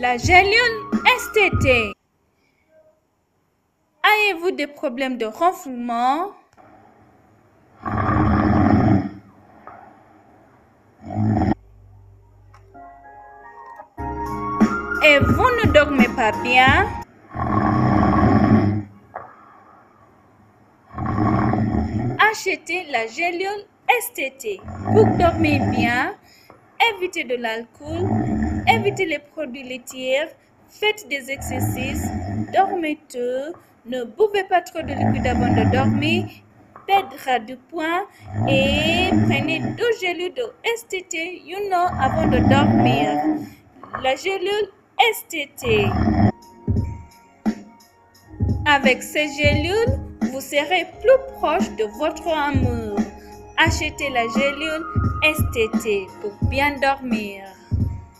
La gélule STT. Avez-vous des problèmes de renflouement? Et vous ne dormez pas bien? Achetez la gélule STT pour dormir bien? Évitez de l'alcool, évitez les produits laitiers, faites des exercices, dormez tôt, ne buvez pas trop de liquide avant de dormir, perdra du poids et prenez deux gélules de STT, you know, avant de dormir. La gélule STT. Avec ces gélules, vous serez plus proche de votre amour. Achetez la gélule STT pour bien dormir.